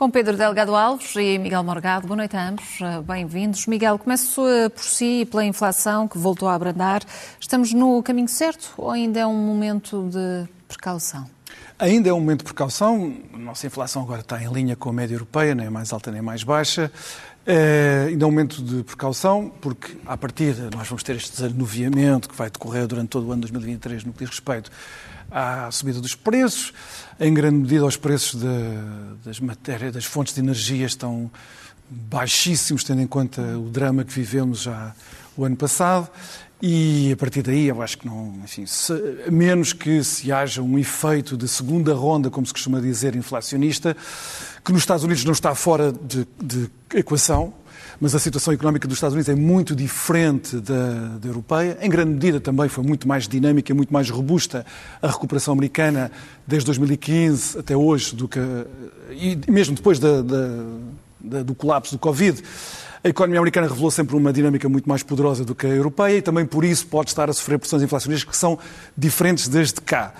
Com Pedro Delgado Alves e Miguel Morgado. Boa noite a ambos, eh, bem-vindos. Miguel, começo eh, por si e pela inflação que voltou a abrandar. Estamos no caminho certo ou ainda é um momento de precaução? Ainda é um momento de precaução. A nossa inflação agora está em linha com a média europeia, nem mais alta nem mais baixa. É, ainda é um momento de precaução, porque, à partida, nós vamos ter este desanuviamento que vai decorrer durante todo o ano 2023 no que diz respeito à subida dos preços. Em grande medida, os preços de, das matérias, das fontes de energia estão baixíssimos, tendo em conta o drama que vivemos já o ano passado. E a partir daí, eu acho que não, enfim, se, a menos que se haja um efeito de segunda ronda, como se costuma dizer, inflacionista, que nos Estados Unidos não está fora de, de equação, mas a situação económica dos Estados Unidos é muito diferente da, da, europeia. Em grande medida também foi muito mais dinâmica, muito mais robusta a recuperação americana desde 2015 até hoje, do que, e mesmo depois da, da, do colapso do Covid. A economia americana revelou sempre uma dinâmica muito mais poderosa do que a europeia e também por isso pode estar a sofrer pressões inflacionistas que são diferentes desde cá.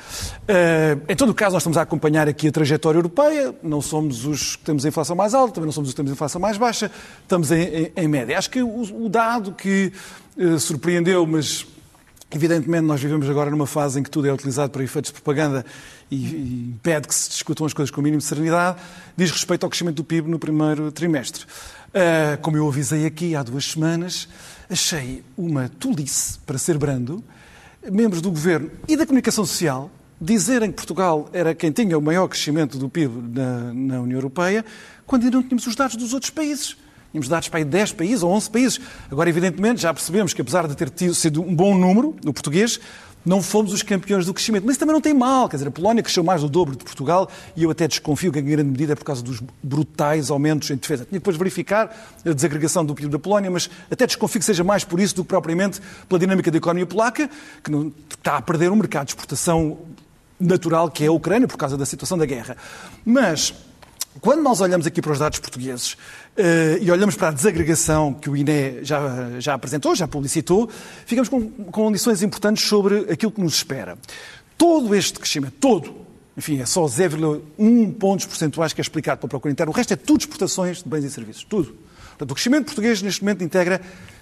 Eh, em todo o caso, nós estamos a acompanhar aqui a trajetória europeia, não somos os que temos a inflação mais alta, também não somos os que temos a inflação mais baixa, estamos em, em, em média. Acho que o, o dado que uh, surpreendeu, mas Evidentemente, nós vivemos agora numa fase em que tudo é utilizado para efeitos de propaganda e impede que se discutam as coisas com o mínimo de serenidade, diz respeito ao crescimento do PIB no primeiro trimestre. Uh, como eu avisei aqui há duas semanas, achei uma tolice, para ser brando, membros do governo e da comunicação social dizerem que Portugal era quem tinha o maior crescimento do PIB na, na União Europeia, quando ainda não tínhamos os dados dos outros países. Tínhamos dados para aí 10 países ou 11 países. Agora, evidentemente, já percebemos que, apesar de ter tido, sido um bom número, no português, não fomos os campeões do crescimento. Mas isso também não tem mal. Quer dizer, a Polónia cresceu mais do dobro de Portugal e eu até desconfio que, em grande medida, é por causa dos brutais aumentos em defesa. Tinha depois de verificar a desagregação do PIB da Polónia, mas até desconfio que seja mais por isso do que propriamente pela dinâmica da economia polaca, que não, está a perder um mercado de exportação natural que é a Ucrânia por causa da situação da guerra. Mas, quando nós olhamos aqui para os dados portugueses, Uh, e olhamos para a desagregação que o INE já, já apresentou, já publicitou, ficamos com, com lições importantes sobre aquilo que nos espera. Todo este crescimento, todo, enfim, é só 0,1 pontos percentuais que é explicado pela procura interna, o resto é tudo exportações de bens e serviços, tudo. Portanto, o crescimento português neste momento integra,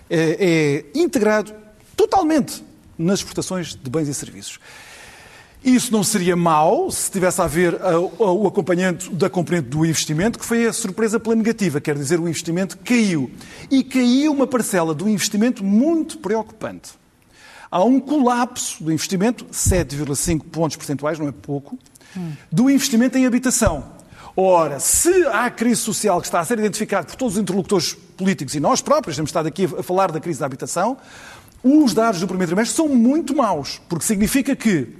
é, é integrado totalmente nas exportações de bens e serviços. Isso não seria mau se tivesse a ver o acompanhamento da componente do investimento, que foi a surpresa pela negativa, quer dizer, o investimento caiu. E caiu uma parcela do investimento muito preocupante. Há um colapso do investimento, 7,5 pontos percentuais, não é pouco, do investimento em habitação. Ora, se há crise social que está a ser identificada por todos os interlocutores políticos e nós próprios, temos estado aqui a falar da crise da habitação, os dados do primeiro trimestre são muito maus, porque significa que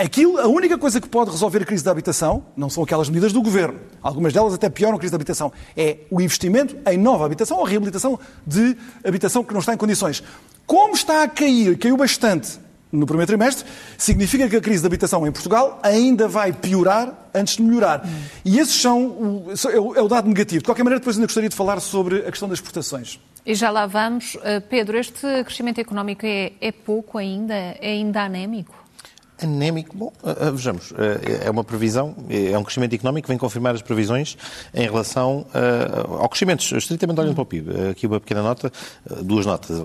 Aquilo, a única coisa que pode resolver a crise da habitação não são aquelas medidas do governo. Algumas delas até pioram a crise da habitação. É o investimento em nova habitação ou reabilitação de habitação que não está em condições. Como está a cair, caiu bastante no primeiro trimestre, significa que a crise da habitação em Portugal ainda vai piorar antes de melhorar. Hum. E esses são é, o, é o dado negativo. De qualquer maneira, depois ainda gostaria de falar sobre a questão das exportações. E já lá vamos. Uh, Pedro, este crescimento económico é, é pouco ainda? É ainda anémico? Anémico, bom, uh, vejamos, uh, é uma previsão, é um crescimento económico que vem confirmar as previsões em relação ao crescimento, estritamente olhando para o PIB. Aqui uma pequena nota, duas notas.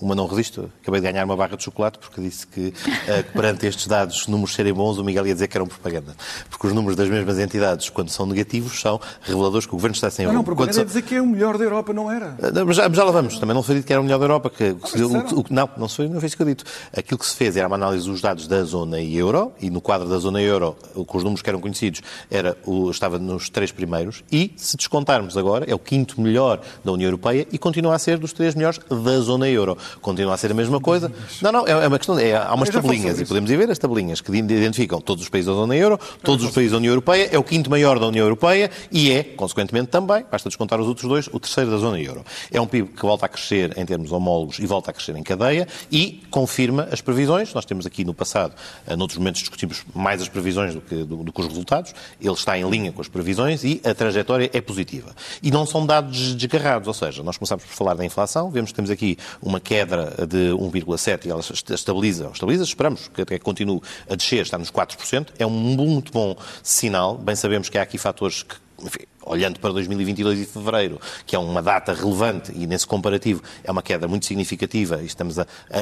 Uma não resisto, acabei de ganhar uma barra de chocolate porque disse que, que perante estes dados, números serem bons, o Miguel ia dizer que eram propaganda. Porque os números das mesmas entidades, quando são negativos, são reveladores que o Governo está sem Não, não, propaganda são... é dizer que é o melhor da Europa, não era? Mas já, já lá vamos, também não foi dito que era o melhor da Europa. Que, ah, o, o, não, não foi, não foi isso que eu dito. Aquilo que se fez era uma análise dos dados das zona euro, e no quadro da zona euro, com os números que eram conhecidos, era o, estava nos três primeiros, e se descontarmos agora, é o quinto melhor da União Europeia e continua a ser dos três melhores da zona euro. Continua a ser a mesma coisa. Não, não, é uma questão, é, há umas tabelinhas, e podemos ir ver as tabelinhas que identificam todos os países da zona euro, todos os países da União Europeia, é o quinto maior da União Europeia e é, consequentemente também, basta descontar os outros dois, o terceiro da zona euro. É um PIB que volta a crescer em termos homólogos e volta a crescer em cadeia e confirma as previsões. Nós temos aqui no passado, noutros momentos discutimos mais as previsões do que, do, do que os resultados. Ele está em linha com as previsões e a trajetória é positiva. E não são dados desgarrados, ou seja, nós começamos por falar da inflação, vemos que temos aqui uma queda de 1,7 e ela estabiliza, estabiliza, esperamos que até continue a descer, está nos 4%. É um muito bom sinal. Bem sabemos que há aqui fatores que enfim, olhando para 2022 e fevereiro, que é uma data relevante e nesse comparativo é uma queda muito significativa e estamos a, a,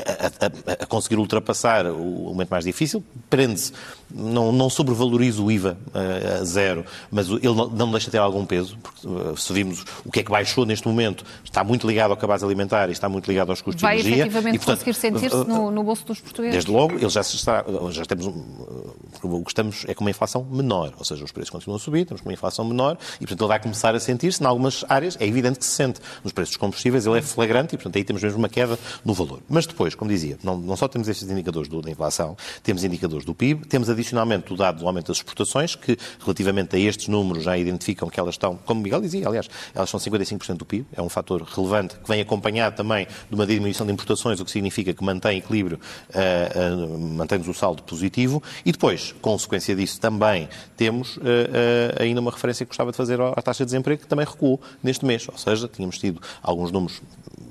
a, a conseguir ultrapassar o momento mais difícil, prende-se, não, não sobrevaloriza o IVA a, zero, mas ele não, não deixa de ter algum peso, porque uh, se vimos o que é que baixou neste momento, está muito ligado ao cabaz alimentar e está muito ligado aos custos Vai de energia. Vai efetivamente e, portanto, conseguir sentir-se uh, no, no, bolso dos portugueses? Desde logo, ele já, está, já temos, o que estamos é com uma inflação menor, ou seja, os preços continuam a subir, temos uma inflação menor e, portanto, ele vai começar a sentir-se. Em algumas áreas é evidente que se sente. Nos preços dos combustíveis ele é flagrante e, portanto, aí temos mesmo uma queda no valor. Mas depois, como dizia, não, não só temos estes indicadores do, da inflação, temos indicadores do PIB, temos adicionalmente o dado do aumento das exportações, que relativamente a estes números já identificam que elas estão, como Miguel dizia, aliás, elas são 55% do PIB, é um fator relevante que vem acompanhado também de uma diminuição de importações, o que significa que mantém equilíbrio, uh, uh, mantém-nos o saldo positivo. E depois, consequência disso, também temos uh, ainda uma referência que gostava de fazer à taxa de desemprego, que também recuou neste mês. Ou seja, tínhamos tido alguns números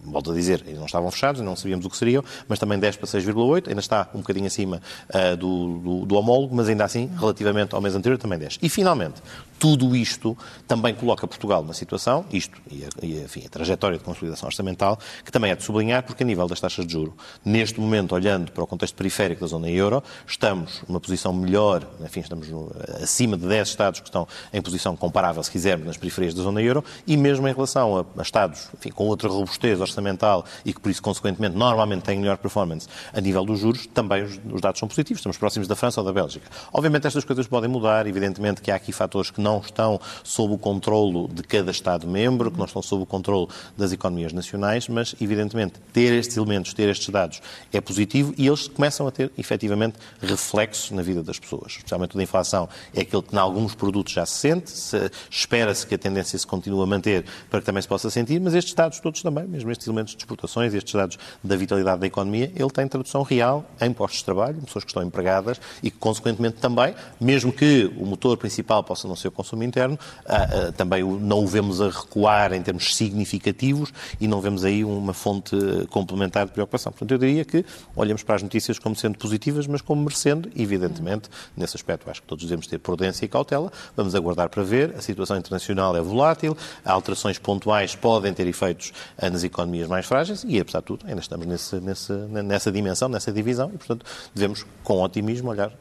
volto a dizer, eles não estavam fechados, não sabíamos o que seriam, mas também 10 para 6,8, ainda está um bocadinho acima uh, do, do, do, homólogo, mas ainda assim, relativamente ao mês anterior, também 10. E, finalmente, tudo isto também coloca Portugal numa situação, isto e, a, e enfim, a trajetória de consolidação orçamental, que também é de sublinhar, porque a nível das taxas de juro, neste momento, olhando para o contexto periférico da zona euro, estamos numa posição melhor, enfim, estamos no, acima de 10 Estados que estão em posição comparável, se quisermos, nas periferias da zona euro, e mesmo em relação a, Estados enfim, com outra robustez orçamental e que, por isso, consequentemente, normalmente têm melhor performance a nível dos juros, também os, os dados são positivos. Estamos próximos da França ou da Bélgica. Obviamente, estas coisas podem mudar, evidentemente que há aqui fatores que não estão sob o controlo de cada Estado-membro, que não estão sob o controle das economias nacionais, mas, evidentemente, ter estes elementos, ter estes dados é positivo e eles começam a ter, efetivamente, reflexos na vida das pessoas. Especialmente o da inflação é aquele que, em alguns produtos, já se sente, se, espera-se que a tendência se continue a manter para que também se possa sentir, mas estes dados todos também, mesmo estes elementos de exportações, estes dados da vitalidade da economia, ele tem tradução real em postos de trabalho, pessoas que estão empregadas e que, consequentemente, também, mesmo que o motor principal possa não ser o consumo interno, ah, ah, também não o vemos a recuar em termos significativos e não vemos aí uma fonte complementar de preocupação. Portanto, eu diria que olhamos para as notícias como sendo positivas, mas como merecendo, evidentemente, nesse aspecto acho que todos devemos ter prudência e cautela. Vamos aguardar para ver. A situação internacional é volátil, alterações pontuais podem ter efeitos nas economias mais frágeis e, apesar de tudo, ainda estamos nesse, nesse, nessa dimensão, nessa divisão e, portanto, devemos, com otimismo, olhar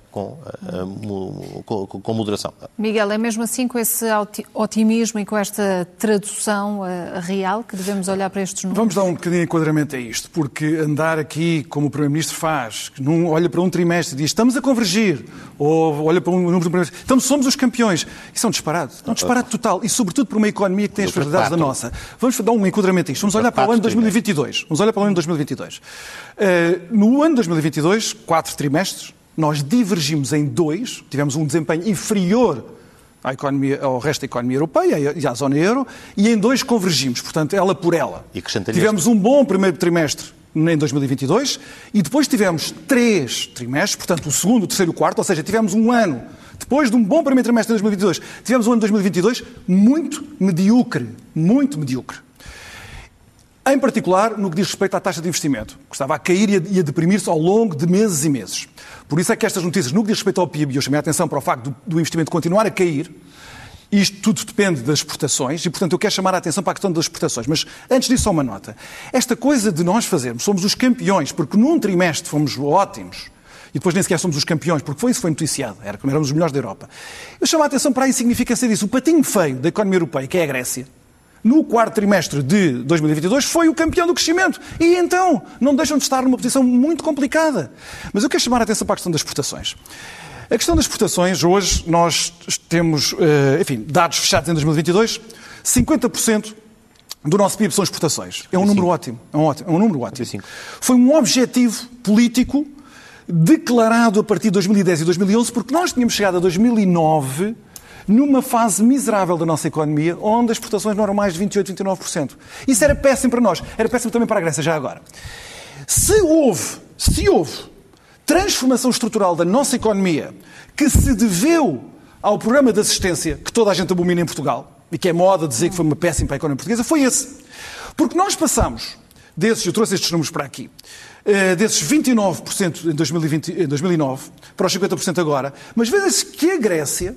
com, com, com moderação. Miguel, é mesmo assim com esse otimismo e com esta tradução uh, real que devemos olhar para estes números? Vamos dar um bocadinho de enquadramento a isto, porque andar aqui, como o Primeiro-Ministro faz, que não olha para um trimestre e diz estamos a convergir, ou olha para um número do primeiro então somos os campeões. Isso é um disparate. É um disparate total. E, sobretudo, para uma economia que tem as fragilidades da nossa. Vamos dar um enquadramento a isto. Vamos olhar para o ano de 2022. Vamos olhar para o ano de 2022. Uh, no ano de 2022, quatro trimestres, nós divergimos em dois, tivemos um desempenho inferior à economia, ao resto da economia europeia e à zona euro, e em dois convergimos, portanto, ela por ela. E tivemos um bom primeiro trimestre em 2022 e depois tivemos três trimestres, portanto, o segundo, o terceiro e o quarto, ou seja, tivemos um ano, depois de um bom primeiro trimestre de 2022, tivemos um ano de 2022 muito medíocre, muito medíocre. Em particular, no que diz respeito à taxa de investimento, que estava a cair e a deprimir-se ao longo de meses e meses. Por isso é que estas notícias, no que diz respeito ao PIB, eu chamei a atenção para o facto do, investimento continuar a cair, isto tudo depende das exportações e, portanto, eu quero chamar a atenção para a questão das exportações. Mas, antes disso, só uma nota. Esta coisa de nós fazermos, somos os campeões, porque num trimestre fomos ótimos, e depois nem sequer somos os campeões, porque foi isso foi noticiado, era como éramos os melhores da Europa. Eu chamo a atenção para a insignificância disso. O patinho feio da economia europeia, que é a Grécia, no quarto trimestre de 2022, foi o campeão do crescimento. E então, não deixam de estar numa posição muito complicada. Mas eu quero chamar a atenção para a questão das exportações. A questão das exportações, hoje nós temos, eh, enfim, dados fechados em 2022, 50% do nosso PIB são exportações. É um número ótimo. É um, ótimo, é um número ótimo. Foi um objetivo político declarado a partir de 2010 e 2011, porque nós tínhamos chegado a 2009 numa fase miserável da nossa economia, onde as exportações não eram mais de 28, 29%. Isso era péssimo para nós, era péssimo também para a Grécia, já agora. Se houve, se houve transformação estrutural da nossa economia que se deveu ao programa de assistência que toda a gente abomina em Portugal, e que é moda dizer que foi uma péssima para a economia portuguesa, foi esse. Porque nós passamos desses, eu trouxe estes números para aqui, eh, desses 29% em, 2020, em 2009 para os 50% agora, mas vê-se que a Grécia,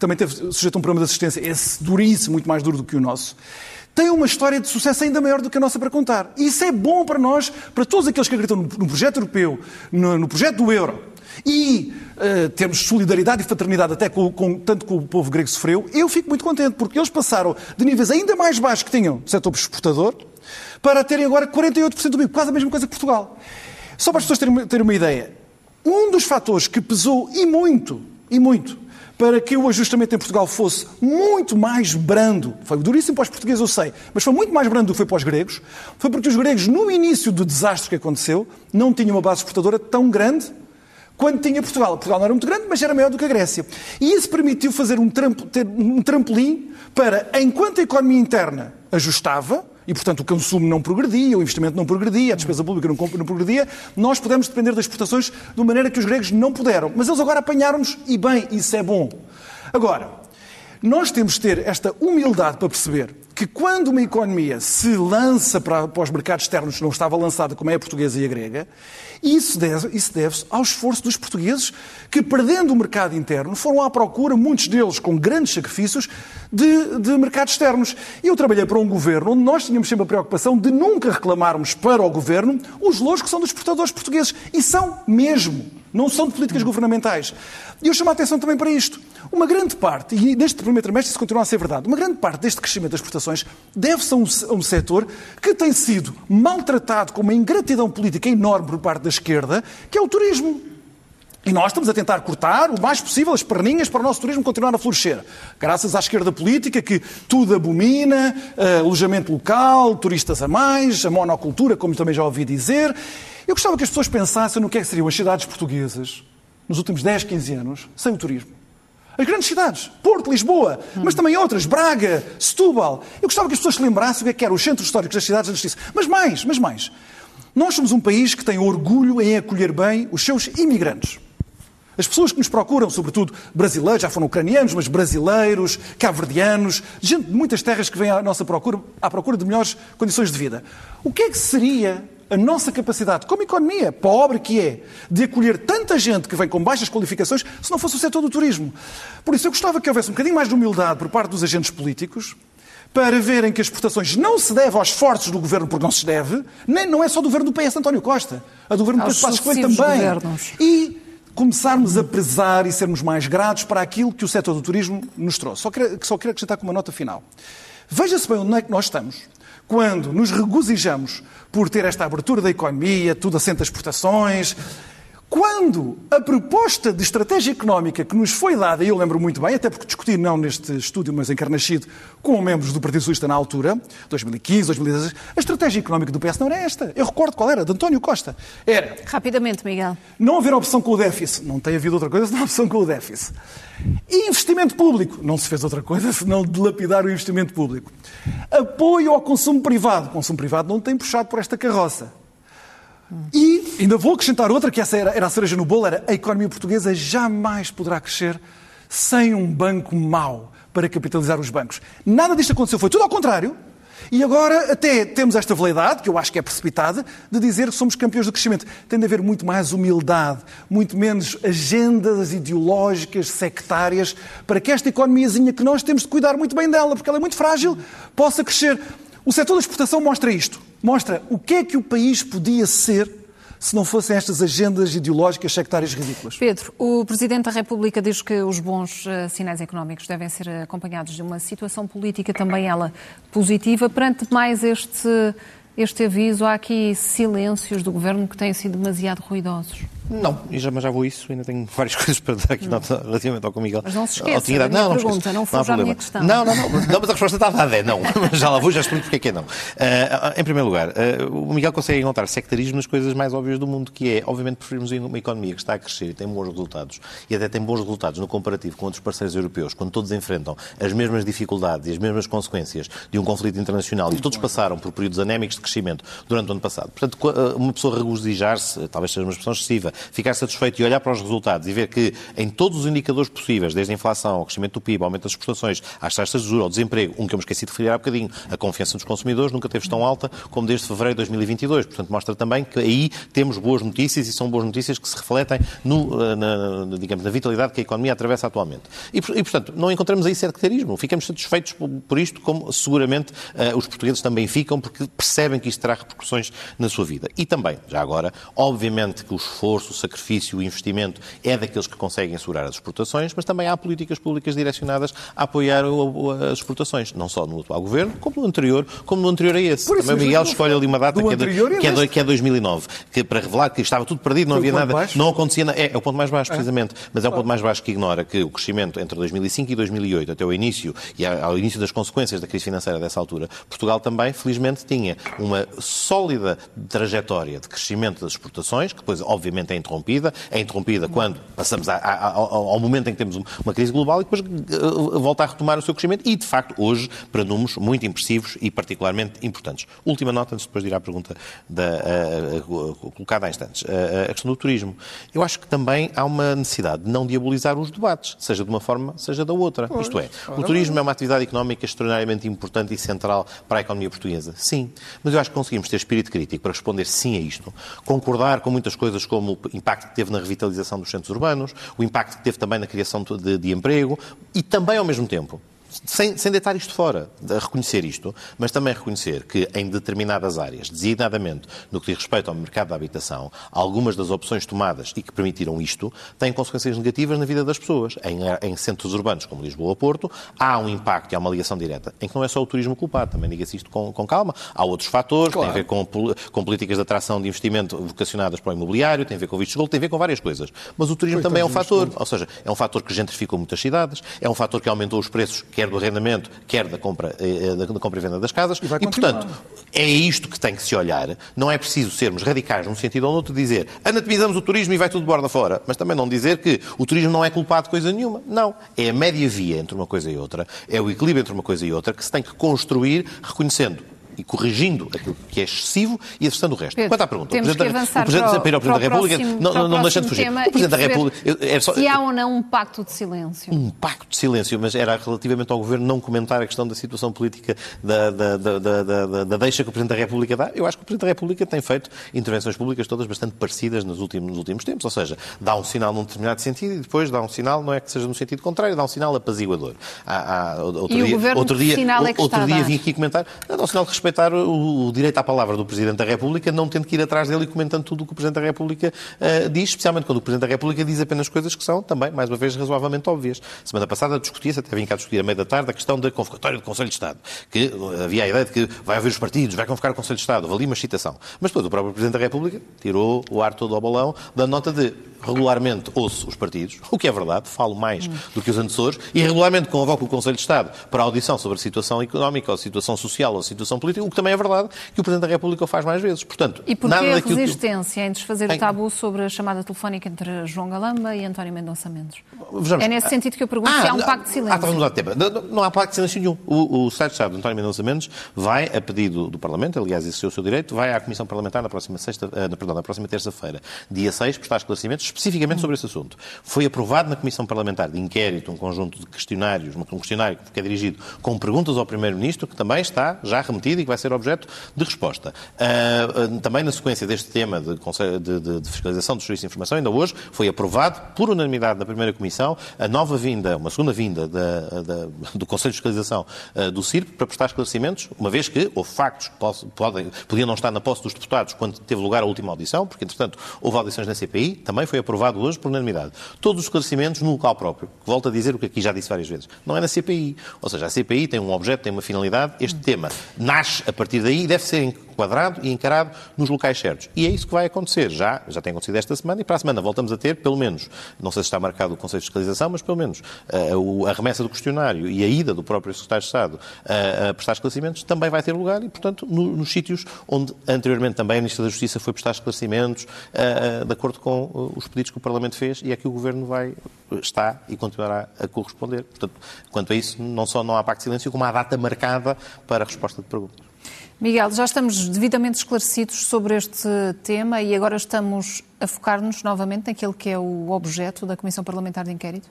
também teve sujeito a um programa de assistência, esse duríssimo, muito mais duro do que o nosso, tem uma história de sucesso ainda maior do que a nossa para contar. E isso é bom para nós, para todos aqueles que acreditam no, projeto europeu, no, projeto do euro, e uh, temos solidariedade e fraternidade até com, com, tanto com o povo grego sofreu, eu fico muito contente, porque eles passaram de níveis ainda mais baixos que tinham do setor exportador para terem agora 48% do PIB, quase a mesma coisa que Portugal. Só para as pessoas terem, terem uma ideia, um dos fatores que pesou e muito, e muito, para que o ajustamento em Portugal fosse muito mais brando, foi duríssimo para os portugueses, eu sei, mas foi muito mais brando do que foi para os gregos, foi porque os gregos, no início do desastre que aconteceu, não tinham uma base exportadora tão grande quando tinha Portugal. Portugal não era muito grande, mas era maior do que a Grécia. E isso permitiu fazer um, trampo, ter um trampolim para, enquanto a economia interna ajustava, e, portanto, o consumo não progredia, o investimento não progredia, a despesa pública não, não progredia, nós pudemos depender das exportações de uma maneira que os gregos não puderam. Mas eles agora apanharam-nos e, bem, isso é bom. Agora, nós temos de ter esta humildade para perceber que quando uma economia se lança para, para os mercados externos não estava lançada como é a portuguesa e a grega, isso deve-se isso deve ao esforço dos portugueses que, perdendo o mercado interno, foram à procura, muitos deles com grandes sacrifícios, de, de mercados externos. Eu trabalhei para um governo onde nós tínhamos sempre a preocupação de nunca reclamarmos para o governo os louros que são dos exportadores portugueses. E são mesmo. Não são de políticas governamentais. E eu chamo a atenção também para isto. Uma grande parte, e neste primeiro trimestre isso continua a ser verdade, uma grande parte deste crescimento das exportações deve-se a um, a um setor que tem sido maltratado com uma ingratidão política enorme por parte da esquerda, que é o turismo. E nós estamos a tentar cortar o mais possível as perninhas para o nosso turismo continuar a florescer. Graças à esquerda política que tudo abomina, uh, alojamento local, turistas a mais, a monocultura, como também já ouvi dizer. Eu gostava que as pessoas pensassem no que é que seriam as cidades portuguesas nos últimos 10, 15 anos sem o turismo. As grandes cidades, Porto, Lisboa, mas também outras, Braga, Setúbal. Eu gostava que as pessoas se lembrassem o que é que eram os centros históricos das cidades antes disso. Mas mais, mas mais. Nós somos um país que tem orgulho em acolher bem os seus imigrantes. As pessoas que nos procuram, sobretudo brasileiros, já foram ucranianos, mas brasileiros, cabo-verdianos, gente de muitas terras que vêm à nossa procura, à procura de melhores condições de vida. O que é que seria a nossa capacidade, como economia, pobre que é, de acolher tanta gente que vem com baixas qualificações, se não fosse o setor do turismo? Por isso, eu gostava que houvesse um bocadinho mais de humildade por parte dos agentes políticos, para verem que as exportações não se devem aos esforços do governo, porque não se deve, nem não é só do governo do PS António Costa, a do governo do PS Passos Coelho também. Governos. E começarmos a prezar e sermos mais gratos para aquilo que o setor do turismo nos trouxe. Só queria, só queria acrescentar com uma nota final. Veja-se bem onde é que nós estamos quando nos regozijamos por ter esta abertura da economia, tudo assenta exportações, quando a proposta de estratégia económica que nos foi dada, e eu lembro muito bem, até porque discuti não neste estúdio, mas em Carnascido, com membros do Partido Socialista na altura, 2015, 2016, a estratégia económica do PS não era esta. Eu recordo qual era, de António Costa. Era. Rapidamente, Miguel. Não haver opção com o déficit. Não tem havido outra coisa senão opção com o déficit. E investimento público. Não se fez outra coisa senão dilapidar o investimento público. Apoio ao consumo privado. O consumo privado não tem puxado por esta carroça. E ainda vou acrescentar outra, que essa era, era a cereja no bolo, era a economia portuguesa jamais poderá crescer sem um banco mau para capitalizar os bancos. Nada disto aconteceu, foi tudo ao contrário. E agora até temos esta veleidade, que eu acho que é precipitada, de dizer que somos campeões do crescimento. Tem de haver muito mais humildade, muito menos agendas ideológicas, sectárias, para que esta economiazinha que nós temos de cuidar muito bem dela, porque ela é muito frágil, possa crescer. O setor da exportação mostra isto. Mostra o que é que o país podia ser se não fossem estas agendas ideológicas sectárias ridículas. Pedro, o Presidente da República diz que os bons uh, sinais económicos devem ser acompanhados de uma situação política, também ela positiva. Perante mais este, este aviso, há aqui silêncios do Governo que têm sido demasiado ruidosos. Não, já, mas já vou isso, ainda tenho várias coisas para dar aqui nota relativamente ao Miguel. Mas não se esqueça minha não, pergunta, não, não fuja à minha questão. Não, não, não, não, mas a resposta está dada, é não. já lá vou, já explico porque é que é não. Uh, em primeiro lugar, uh, o Miguel consegue encontrar sectarismo nas coisas mais óbvias do mundo, que é, obviamente, preferimos uma economia que está a crescer e tem bons resultados, e até tem bons resultados no comparativo com outros parceiros europeus, quando todos enfrentam as mesmas dificuldades e as mesmas consequências de um conflito internacional, e todos passaram por períodos anémicos de crescimento durante o ano passado. Portanto, uma pessoa regozijar-se, talvez seja uma expressão excessiva, ficar satisfeito e olhar para os resultados e ver que em todos os indicadores possíveis, desde a inflação, ao crescimento do PIB, ao aumento das exportações, às taxas de juros, ao desemprego, um que eu me esqueci de referir há bocadinho, a confiança dos consumidores nunca teve tão alta como desde fevereiro de 2022. Portanto, mostra também que aí temos boas notícias e são boas notícias que se refletem no, eh, na, digamos, na vitalidade que a economia atravessa atualmente. E, e portanto, não encontramos aí sectarismo. Ficamos satisfeitos por, por isto, como seguramente uh, os portugueses também ficam, porque percebem que isto terá repercussões na sua vida. E também, já agora, obviamente que o esforço, o sacrifício, o investimento é daqueles que conseguem assegurar as exportações, mas também há políticas públicas direcionadas a apoiar as exportações, não só no atual governo, como no anterior, como no anterior a esse. também o Miguel escolhe ali uma data que é, de, que, é, que é 2009, que, para revelar que estava tudo perdido, não havia nada, baixo? não acontecia nada. É, é o ponto mais baixo, é. precisamente, mas é o ponto mais baixo que ignora que o crescimento entre 2005 e 2008, até o início e ao início das consequências da crise financeira dessa altura, Portugal também, felizmente, tinha uma sólida trajetória de crescimento das exportações, que depois, obviamente, é interrompida, é interrompida quando passamos a, a, ao, ao, momento em que temos uma crise global e depois uh, volta a retomar o seu crescimento e, de facto, hoje, para números muito impressivos e particularmente importantes. Última nota, antes de depois de ir à pergunta da, uh, uh, colocada há instantes. a questão do turismo. Eu acho que também há uma necessidade de não diabolizar os debates, seja de uma forma, seja da outra. Pois, Isto é, o turismo é uma atividade económica extraordinariamente importante e central para a economia portuguesa. Sim. Mas eu acho que conseguimos ter espírito crítico para responder sim a isto, concordar com muitas coisas como impacto que teve na revitalização dos centros urbanos, o impacto que teve também na criação de, de emprego e também, ao mesmo tempo, sem, sem deitar isto fora, de reconhecer isto, mas também reconhecer que em determinadas áreas, designadamente no que diz respeito ao mercado da habitação, algumas das opções tomadas e que permitiram isto têm consequências negativas na vida das pessoas. Em, em centros urbanos como Lisboa ou Porto, há um impacto e há uma ligação direta em que não é só o turismo culpado, também diga-se isto com, com, calma. Há outros fatores, claro. tem a ver com, com, políticas de atração de investimento vocacionadas para o imobiliário, tem a ver com vistos de gold, tem a ver com várias coisas. Mas o turismo também é um fator, ou seja, é um fator que gentrificou muitas cidades, é um fator que aumentou os preços, quer do arrendamento, quer da compra, eh, da compra e venda das casas. E, e portanto, é isto que tem que se olhar. Não é preciso sermos radicais num sentido ou no outro, dizer anatomizamos o turismo e vai tudo de borda fora, mas também não dizer que o turismo não é culpado de coisa nenhuma. Não. É a média via entre uma coisa e outra, é o equilíbrio entre uma coisa e outra que se tem que construir reconhecendo e corrigindo aquilo que é excessivo e acertando o resto. Pedro, Quanto à pergunta, temos o Presidente, que avançar o Presidente, para o, para o da República, próximo, não, não, deixa de fugir. O Presidente da República... É só, se há ou não um pacto de silêncio. Um pacto de silêncio, mas era relativamente ao Governo não comentar a questão da situação política da, da, da, da, da deixa que o Presidente da República dá. Eu acho que o Presidente da República tem feito intervenções públicas todas bastante parecidas nos últimos, nos últimos tempos, ou seja, dá um sinal num determinado sentido e depois dá um sinal, não é que seja no sentido contrário, dá um sinal apaziguador. Há, há, outro e dia, o Governo outro dia, sinal é que outro dia vim aqui comentar, dá um sinal de respeitar o, o direito à palavra do Presidente da República, não tendo que ir atrás dele e comentando tudo o que o Presidente da República uh, diz, especialmente quando o Presidente da República diz apenas coisas que são também, mais uma vez, razoavelmente óbvias. Semana passada discutia-se, até vim cá discutir à meia da tarde, a questão da convocatória do Conselho de Estado, que havia a ideia de que vai haver os partidos, vai convocar o Conselho de Estado, valia uma citação. Mas depois o próprio Presidente da República tirou o ar todo ao balão, dando nota de regularmente ouço os partidos, o que é verdade, falo mais do que os antecessores, e regularmente convoco o Conselho de Estado para audição sobre a situação económica, ou a situação social, ou a situação política, o que também é verdade que o Presidente da República o faz mais vezes. Portanto, e porquê nada a resistência que... em desfazer o tabu sobre a chamada telefónica entre João Galamba e António Mendonça Mendes? Vejamos. É nesse sentido que eu pergunto ah, se há um pacto de silêncio. Ah, tema. Não, não, há pacto de silêncio nenhum. O, o Sá de António Mendonça Mendes vai, a pedido do Parlamento, aliás, esse é o seu direito, vai à Comissão Parlamentar na próxima, sexta, eh, na, perdão, na próxima terça-feira, dia 6, prestar esclarecimentos especificamente sobre esse assunto. Foi aprovado na Comissão Parlamentar de Inquérito um conjunto de questionários, um questionário que é dirigido com perguntas ao Primeiro-Ministro, que também está já remetido e que vai ser objeto de resposta. Uh, também na sequência deste tema de, de, de, fiscalização dos serviços de informação, ainda hoje foi aprovado por unanimidade na primeira Comissão a nova vinda, uma segunda vinda da, da, do Conselho de Fiscalização uh, do CIRP para prestar esclarecimentos, uma vez que houve factos que podem, podiam não estar na posse dos deputados quando teve lugar a última audição, porque, entretanto, houve audições na CPI, também foi aprovado hoje por unanimidade. Todos os esclarecimentos no local próprio. Volto a dizer o que aqui já disse várias vezes. Não é na CPI. Ou seja, a CPI tem um objeto, tem uma finalidade. Este tema nasce a partir daí deve ser enquadrado e encarado nos locais certos. E é isso que vai acontecer. Já, já tem acontecido esta semana e para a semana voltamos a ter, pelo menos, não sei se está marcado o Conselho de Fiscalização, mas pelo menos a, a remessa do questionário e a ida do próprio Secretário de Estado a, a prestar esclarecimentos também vai ter lugar e, portanto, no, nos sítios onde anteriormente também a Ministra da Justiça foi prestar esclarecimentos de acordo com os pedidos que o Parlamento fez e é que o Governo vai, está e continuará a corresponder. Portanto, quanto a isso, não só não há pacto de silêncio, como há data marcada para a resposta de perguntas. Miguel, já estamos devidamente esclarecidos sobre este tema e agora estamos a focar-nos novamente naquele que é o objeto da Comissão Parlamentar de Inquérito?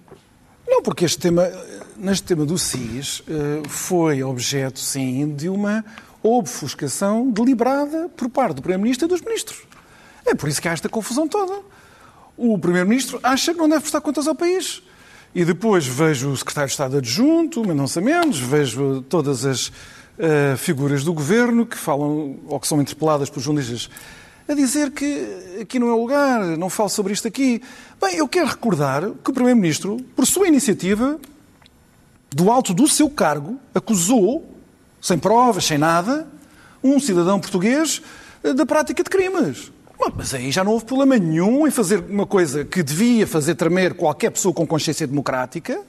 Não, porque este tema, neste tema do SIS, eh, foi objeto, sim, de uma obfuscação deliberada por parte do Primeiro-Ministro e dos Ministros. É por isso que há esta confusão toda. O Primeiro-Ministro acha que não deve prestar contas ao país. E depois vejo o Secretário de Estado adjunto, Mendonça Mendes, vejo todas as uh, figuras do governo que falam ou que são interpeladas por jornalistas a dizer que aqui não é lugar, não falo sobre isto aqui. Bem, eu quero recordar que o Primeiro-Ministro, por sua iniciativa, do alto do seu cargo, acusou, sem provas, sem nada, um cidadão português eh, da prática de crimes. Mas aí já não houve problema nenhum em fazer uma coisa que devia fazer tremer qualquer pessoa com consciência democrática,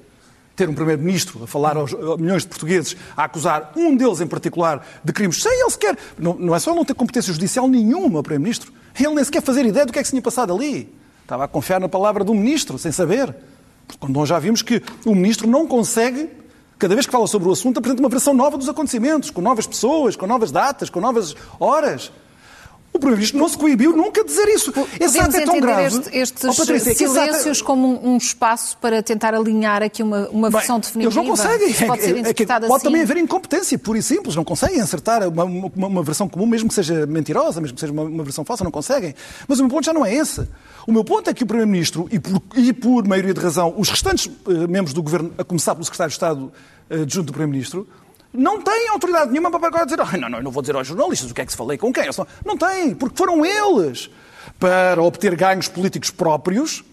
ter um Primeiro-Ministro a falar aos milhões de portugueses, a acusar um deles em particular de crimes, sem ele sequer. Não, não é só não ter competência judicial nenhuma, Primeiro-Ministro. Ele nem sequer fazer ideia do que é que se tinha passado ali. Estava a confiar na palavra do Ministro, sem saber. Quando nós já vimos que o Ministro não consegue, cada vez que fala sobre o assunto, apresenta uma versão nova dos acontecimentos, com novas pessoas, com novas datas, com novas horas. O Primeiro-Ministro não se coibiu nunca de dizer isso. Esse ato é tão grave. Este, estes oh, Patrícia, silêncios ato... como um, um, espaço para tentar alinhar aqui uma, uma versão Bem, definitiva? Eles não conseguem. Pode, ser é, é, pode assim. também haver incompetência, pura e simples. Não conseguem acertar uma, uma, uma versão comum, mesmo que seja mentirosa, mesmo que seja uma, uma, versão falsa, não conseguem. Mas o meu ponto já não é esse. O meu ponto é que o Primeiro-Ministro, e por, e por maioria de razão, os restantes uh, membros do Governo, a começar pelo Secretário de Estado uh, junto do Primeiro-Ministro, não têm autoridade nenhuma para agora dizer oh, não, não, não vou dizer aos jornalistas o que é que se falei com quem. Não têm, porque foram eles, para obter ganhos políticos próprios,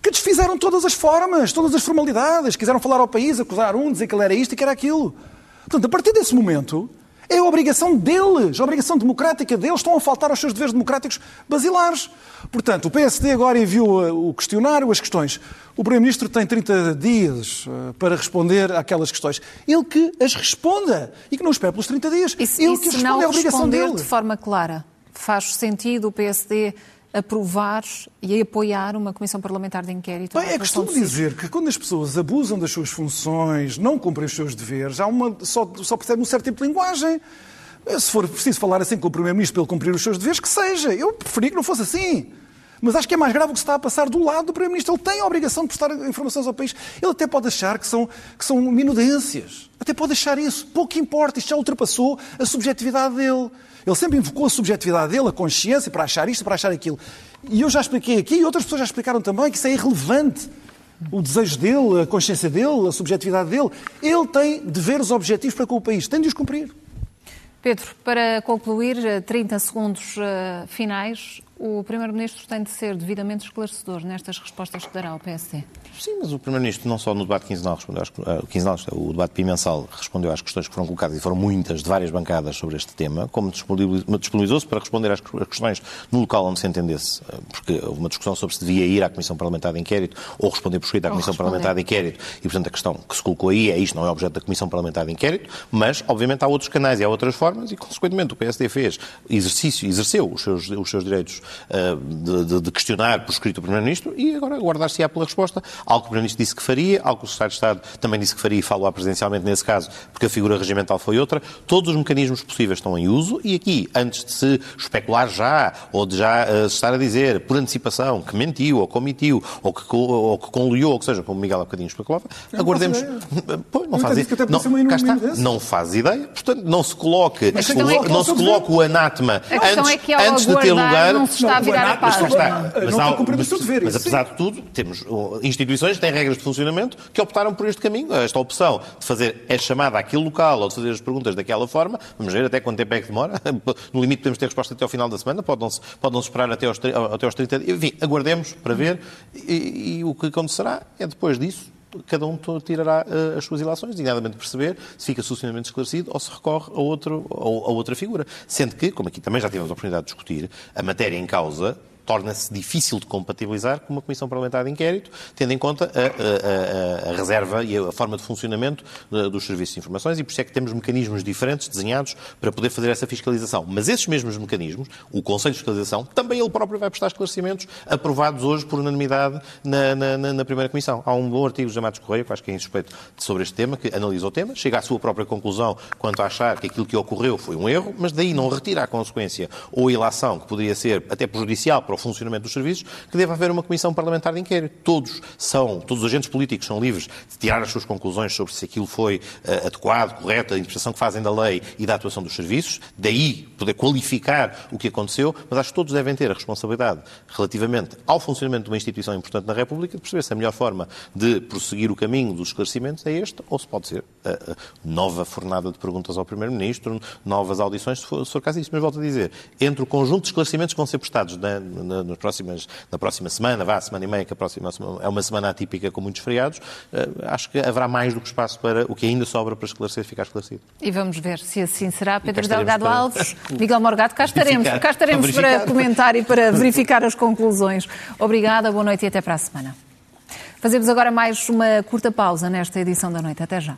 que desfizeram todas as formas, todas as formalidades, quiseram falar ao país, acusar um, dizer que ele era isto e que era aquilo. Portanto, a partir desse momento, é a obrigação deles, a obrigação democrática deles, estão a faltar aos seus deveres democráticos basilares. Portanto, o PSD agora enviou eh, o questionário, as questões. O Primeiro-Ministro tem 30 dias eh, para responder àquelas questões. Ele que as responda e que não espere pelos 30 dias. E, Ele e que responda, não é a obrigação dele. de forma clara, faz sentido o PSD aprovar e apoiar uma comissão parlamentar de inquérito? Bem, é costume dizer que quando as pessoas abusam das suas funções, não cumprem os seus deveres, há uma, só, só percebe um certo tipo de linguagem. Se for preciso falar assim com o Primeiro-Ministro para ele cumprir os seus deveres, que seja. Eu preferia que não fosse assim. Mas acho que é mais grave o que se está a passar do lado do Primeiro-Ministro. Ele tem a obrigação de prestar informações ao país. Ele até pode achar que são, que são minudências. Até pode achar isso. Pouco importa. Isto já ultrapassou a subjetividade dele. Ele sempre invocou a subjetividade dele, a consciência, para achar isto, para achar aquilo. E eu já expliquei aqui, e outras pessoas já explicaram também, que isso é irrelevante. O desejo dele, a consciência dele, a subjetividade dele. Ele tem deveres objetivos para com o país. Tem de os cumprir. Pedro, para concluir, 30 segundos uh, finais, o Primeiro-Ministro tem de ser devidamente esclarecedor nestas respostas que dará ao PSD. Sim, mas o Primeiro-Ministro não só no debate quinzenal respondeu às, uh, quinzenal, o debate bimensal respondeu às questões que foram colocadas e foram muitas de várias bancadas sobre este tema, como disponibilizou-se para responder às questões no local onde se entendesse, eh, porque houve uma discussão sobre se devia ir à Comissão Parlamentar de Inquérito ou responder por escrito à Comissão Parlamentar de Inquérito e, portanto, a questão que se colocou aí é isto não é objeto da Comissão Parlamentar de Inquérito, mas, obviamente, há outros canais e há outras formas e, consequentemente, o PSD fez exercício, exerceu os seus, os seus direitos de, de, de questionar por escrito o Primeiro-Ministro e agora aguardar-se-á pela resposta. Algo que o Primeiro-Ministro disse que faria, algo que o Secretário de Estado também disse que faria e falou presidencialmente nesse caso, porque a figura regimental foi outra. Todos os mecanismos possíveis estão em uso e aqui, antes de se especular já, ou de já uh, estar a dizer por antecipação que mentiu, ou comitiu, ou que, ou que conluiu, ou que seja, como o Miguel há bocadinho especulava, não aguardemos. Pois, não faz ideia. Não, cá está, não faz ideia. Portanto, não se coloque, o, é não se coloque o anátema antes, é antes de ter lugar. Não se está a virar a página. Mas, não, mas, mas, mas apesar de tudo, temos instituições que têm regras de funcionamento que optaram por este caminho. Esta opção de fazer é chamada àquele local ou de fazer as perguntas daquela forma, vamos ver até quanto tempo é que demora. No limite podemos ter resposta até ao final da semana, pode não-se pode não esperar até aos, até aos 30 dias. Enfim, aguardemos para ver e, e o que acontecerá é depois disso cada um tirará uh, as suas ilações, designadamente perceber se fica suficientemente esclarecido ou se recorre a, outro, a, a outra figura. Sendo que, como aqui também já tivemos a oportunidade de discutir, a matéria em causa torna-se difícil de compatibilizar com uma Comissão Parlamentar de Inquérito, tendo em conta a, a, a, a reserva e a forma de funcionamento eh, dos serviços de informações, e por isso é que temos mecanismos diferentes desenhados para poder fazer essa fiscalização. Mas esses mesmos mecanismos, o Conselho de Fiscalização, também ele próprio vai prestar esclarecimentos aprovados hoje por unanimidade na, na, na Primeira Comissão. Há um bom artigo de Matos Correia, que acho que é insuspeito sobre este tema, que analisa o tema, chega à sua própria conclusão quanto a achar que aquilo que ocorreu foi um erro, mas daí não retira a consequência ou ilação, que poderia ser até prejudicial para para o funcionamento dos serviços, que deve haver uma comissão parlamentar de inquérito. Todos são, todos os agentes políticos são livres de tirar as suas conclusões sobre se aquilo foi uh, adequado, correto, a interpretação que fazem da lei e da atuação dos serviços, daí poder qualificar o que aconteceu, mas acho que todos devem ter a responsabilidade relativamente ao funcionamento de uma instituição importante na República de perceber se a melhor forma de prosseguir o caminho dos esclarecimentos é este ou se pode ser a, a nova fornada de perguntas ao Primeiro-Ministro, novas audições, se for, se for caso disso. Mas volto a dizer, entre o conjunto de esclarecimentos que vão ser prestados na, na, nas próximas, na próxima semana, vá, semana e meia, que a próxima é uma semana atípica com muitos feriados, eh, acho que haverá mais do que espaço para o que ainda sobra para esclarecer ficar esclarecido. E vamos ver se assim será. Pedro Delgado para... Alves, Miguel Morgado, cá estaremos, cá estaremos para, para comentar e para verificar as conclusões. Obrigada, boa noite e até para a semana. Fazemos agora mais uma curta pausa nesta edição da noite. Até já.